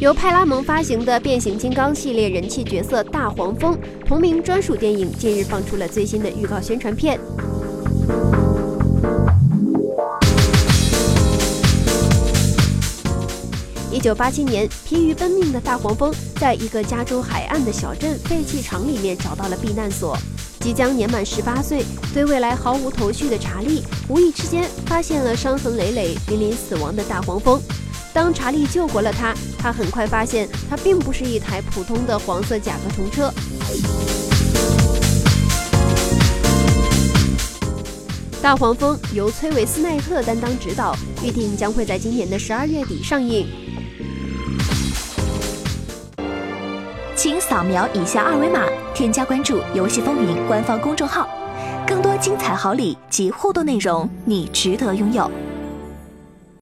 由派拉蒙发行的变形金刚系列人气角色大黄蜂同名专属电影近日放出了最新的预告宣传片。一九八七年，疲于奔命的大黄蜂在一个加州海岸的小镇废弃厂里面找到了避难所。即将年满十八岁、对未来毫无头绪的查理，无意之间发现了伤痕累累、濒临死亡的大黄蜂。当查理救活了他，他很快发现他并不是一台普通的黄色甲壳虫车。大黄蜂由崔维斯奈特担当指导，预定将会在今年的十二月底上映。请扫描以下二维码，添加关注“游戏风云”官方公众号，更多精彩好礼及互动内容，你值得拥有。